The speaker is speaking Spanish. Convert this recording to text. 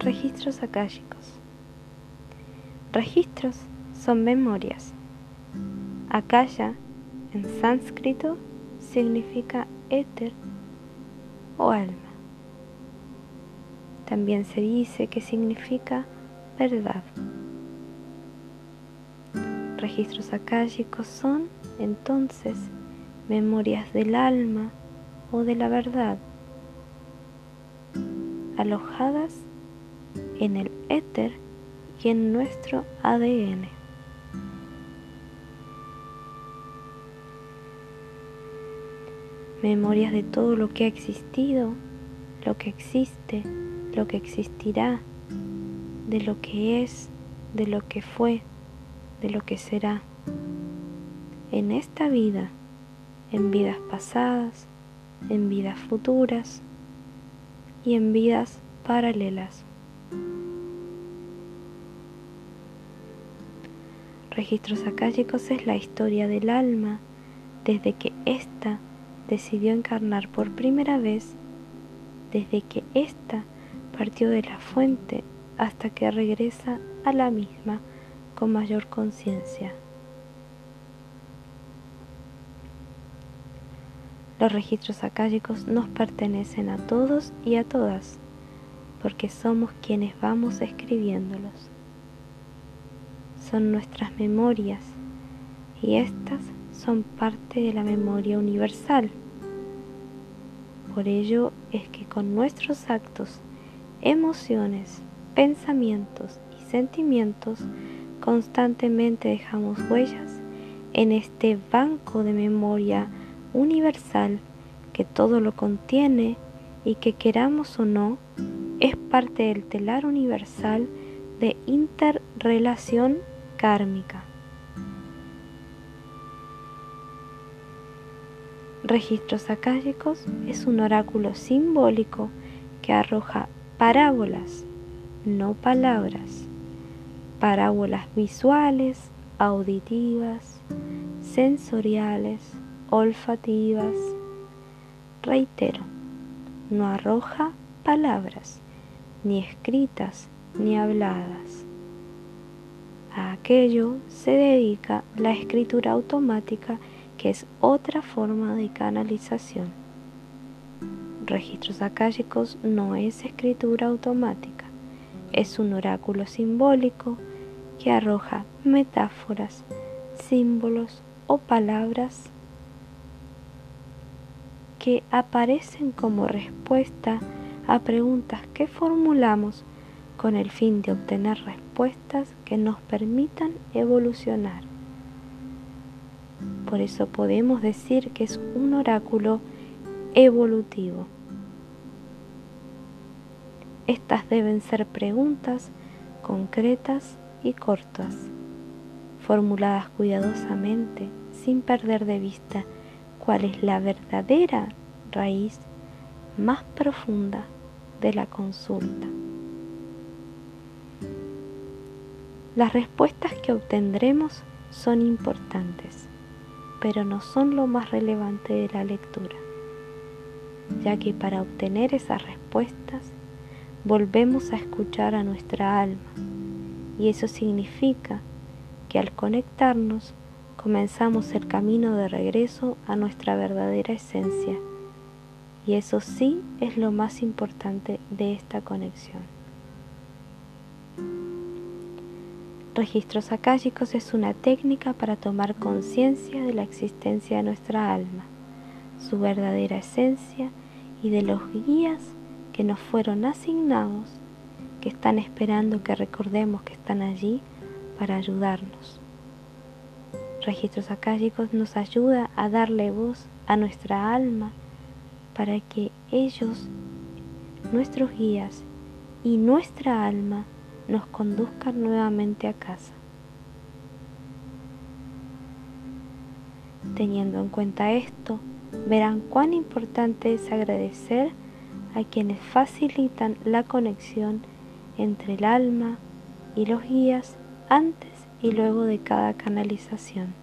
registros akáshicos. Registros son memorias. Akasha en sánscrito significa éter o alma. También se dice que significa verdad. Registros akáshicos son entonces memorias del alma o de la verdad, alojadas en el éter y en nuestro ADN. Memorias de todo lo que ha existido, lo que existe, lo que existirá, de lo que es, de lo que fue, de lo que será. En esta vida, en vidas pasadas, en vidas futuras y en vidas paralelas. Registros akáshicos es la historia del alma desde que ésta decidió encarnar por primera vez, desde que ésta partió de la fuente hasta que regresa a la misma con mayor conciencia. Los registros akáshicos nos pertenecen a todos y a todas, porque somos quienes vamos escribiéndolos son nuestras memorias y estas son parte de la memoria universal. Por ello es que con nuestros actos, emociones, pensamientos y sentimientos constantemente dejamos huellas en este banco de memoria universal que todo lo contiene y que queramos o no es parte del telar universal de interrelación kármica. Registros akáshicos es un oráculo simbólico que arroja parábolas, no palabras, parábolas visuales, auditivas, sensoriales, olfativas. Reitero, no arroja palabras, ni escritas ni habladas a aquello se dedica la escritura automática, que es otra forma de canalización. Registros akáshicos no es escritura automática, es un oráculo simbólico que arroja metáforas, símbolos o palabras que aparecen como respuesta a preguntas que formulamos con el fin de obtener respuestas que nos permitan evolucionar. Por eso podemos decir que es un oráculo evolutivo. Estas deben ser preguntas concretas y cortas, formuladas cuidadosamente sin perder de vista cuál es la verdadera raíz más profunda de la consulta. Las respuestas que obtendremos son importantes, pero no son lo más relevante de la lectura, ya que para obtener esas respuestas volvemos a escuchar a nuestra alma, y eso significa que al conectarnos comenzamos el camino de regreso a nuestra verdadera esencia, y eso sí es lo más importante de esta conexión. Registros akáshicos es una técnica para tomar conciencia de la existencia de nuestra alma, su verdadera esencia y de los guías que nos fueron asignados, que están esperando que recordemos que están allí para ayudarnos. Registros akáshicos nos ayuda a darle voz a nuestra alma para que ellos, nuestros guías y nuestra alma nos conduzcan nuevamente a casa. Teniendo en cuenta esto, verán cuán importante es agradecer a quienes facilitan la conexión entre el alma y los guías antes y luego de cada canalización.